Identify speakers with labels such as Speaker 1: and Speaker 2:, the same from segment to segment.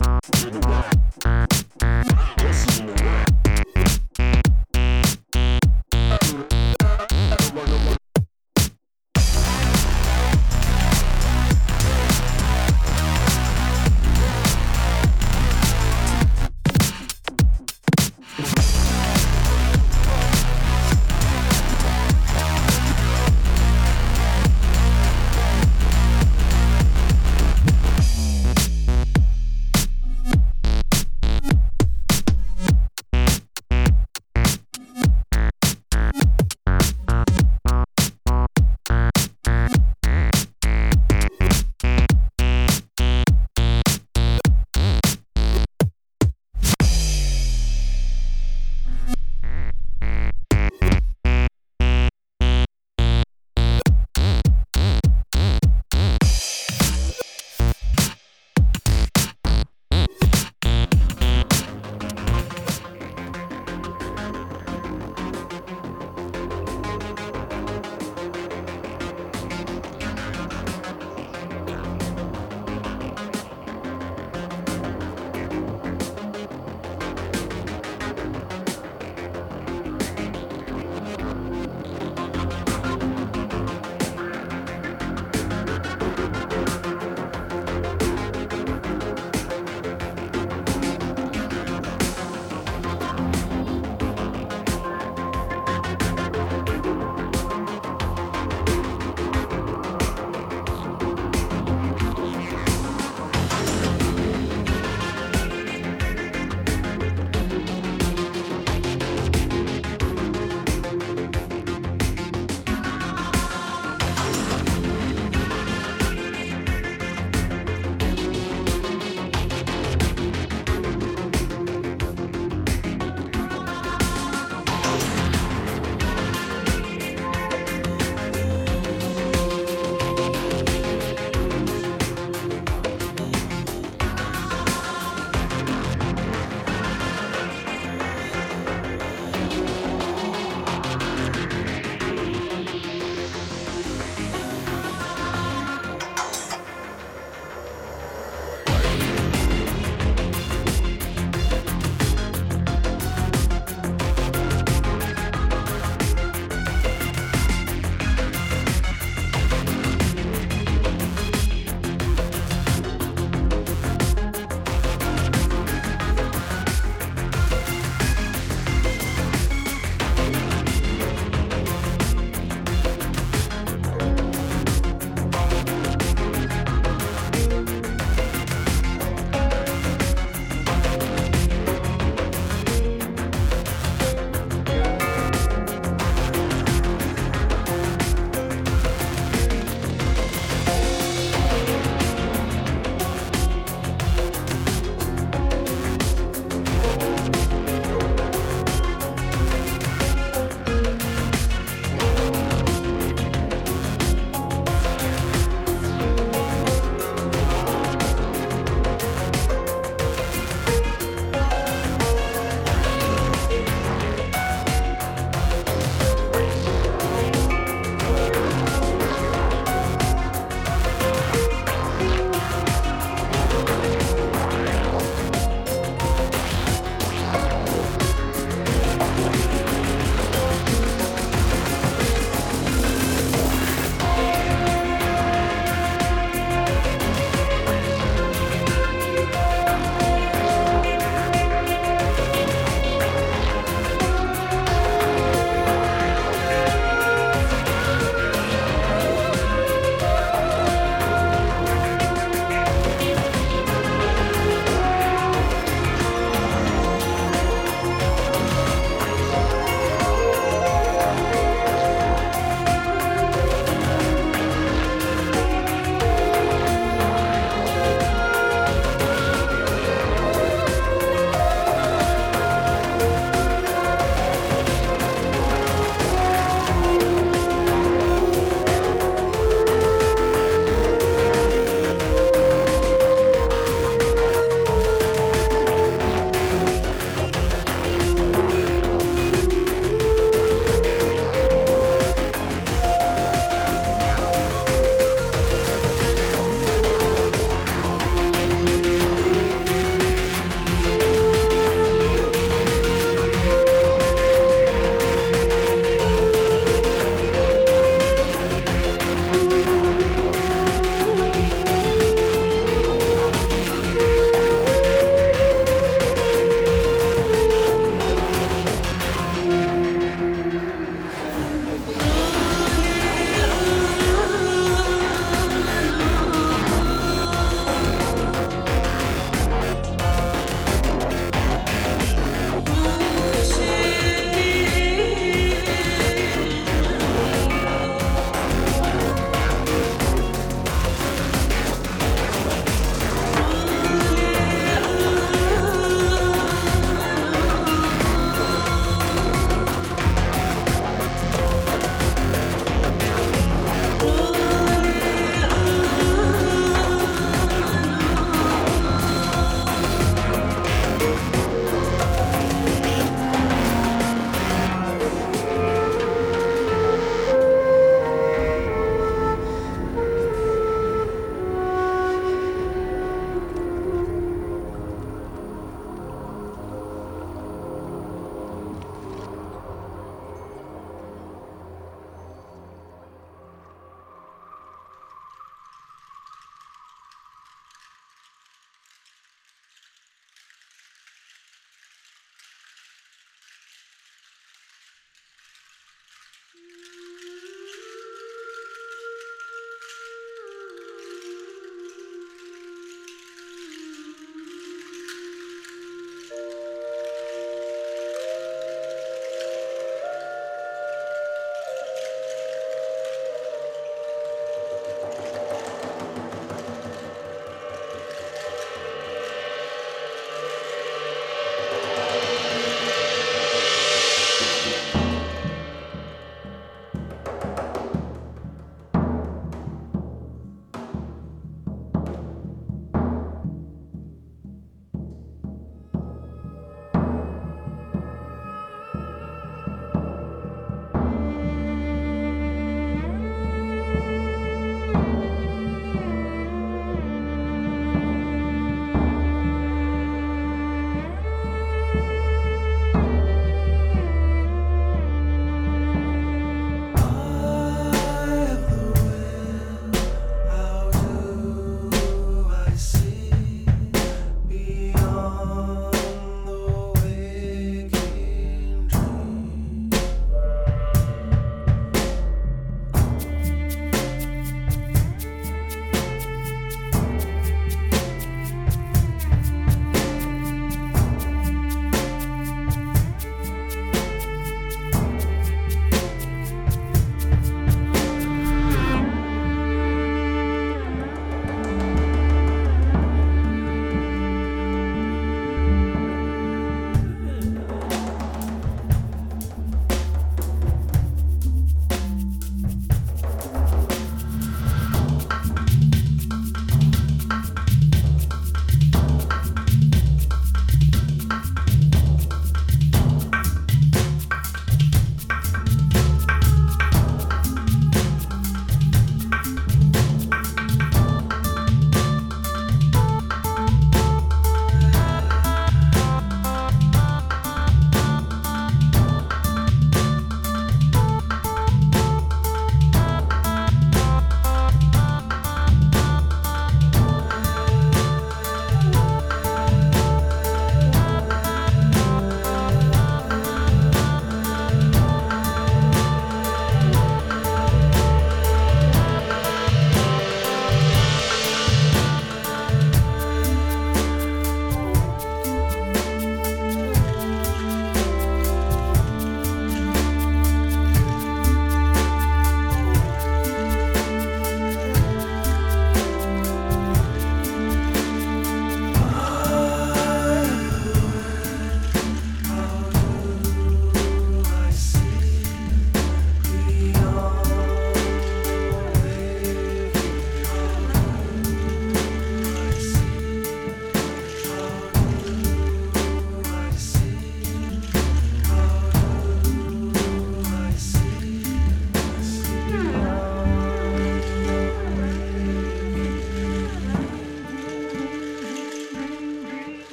Speaker 1: Wow.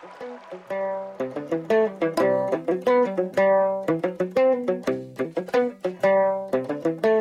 Speaker 1: Thank you.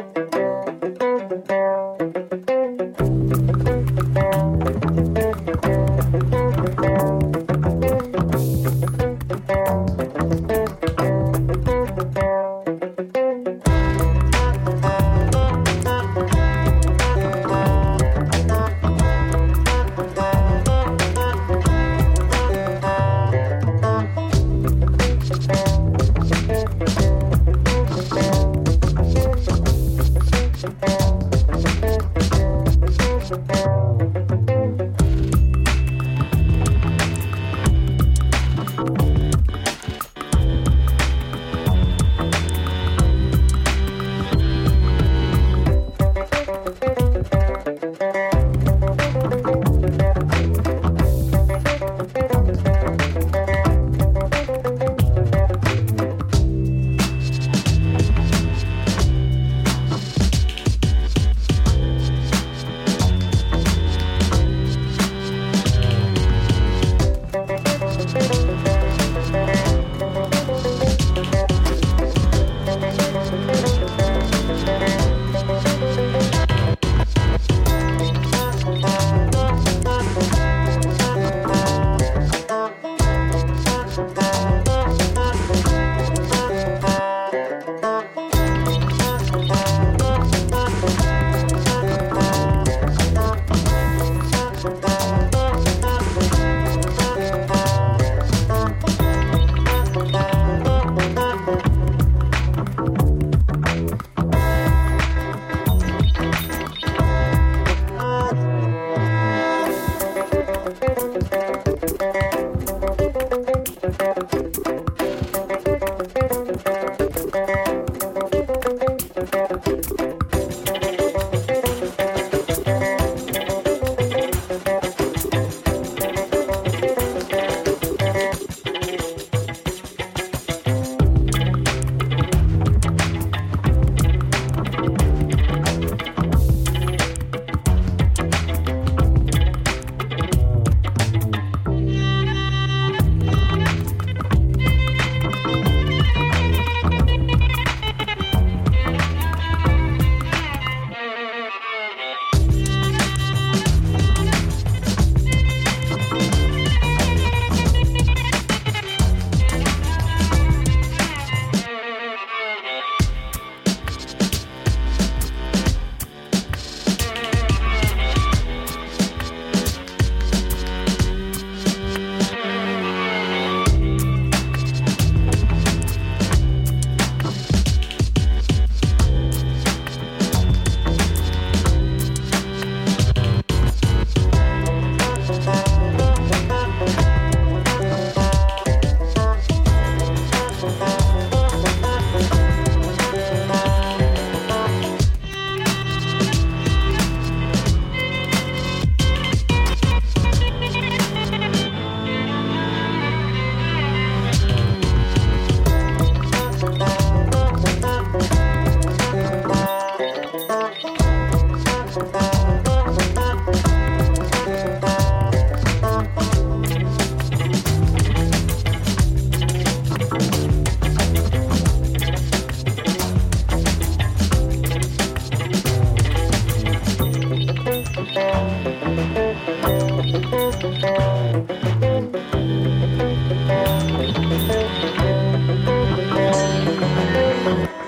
Speaker 1: Thank you.